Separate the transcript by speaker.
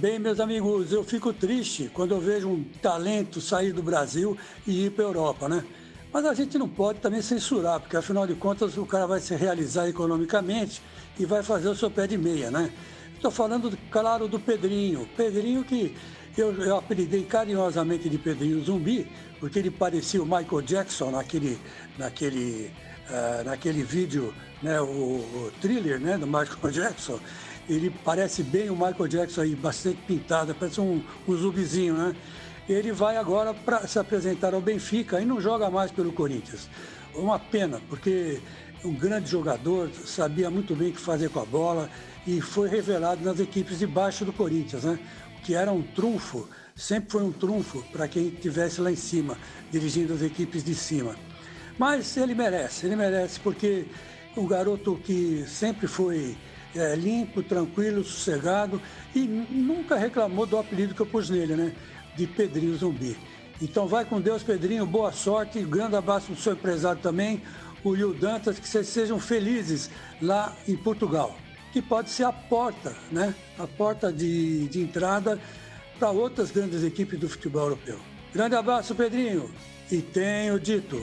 Speaker 1: Bem, meus amigos, eu fico triste quando eu vejo um talento sair do Brasil e ir para a Europa, né? Mas a gente não pode também censurar, porque afinal de contas o cara vai se realizar economicamente e vai fazer o seu pé de meia, né? Estou falando, claro, do Pedrinho. Pedrinho que eu, eu apelidei carinhosamente de Pedrinho Zumbi, porque ele parecia o Michael Jackson naquele, naquele, uh, naquele vídeo, né, o, o, thriller né, do Michael Jackson. Ele parece bem o Michael Jackson aí, bastante pintado, parece um, um zumbizinho, né? Ele vai agora para se apresentar ao Benfica e não joga mais pelo Corinthians. Uma pena, porque um grande jogador, sabia muito bem o que fazer com a bola e foi revelado nas equipes de baixo do Corinthians, né? Que era um trunfo, sempre foi um trunfo para quem estivesse lá em cima, dirigindo as equipes de cima. Mas ele merece, ele merece, porque o garoto que sempre foi é, limpo, tranquilo, sossegado e nunca reclamou do apelido que eu pus nele, né? De Pedrinho Zumbi. Então vai com Deus, Pedrinho, boa sorte, grande abraço do seu empresário também, o Will Dantas, que vocês sejam felizes lá em Portugal, que pode ser a porta, né? A porta de, de entrada para outras grandes equipes do futebol europeu. Grande abraço, Pedrinho, e tenho dito.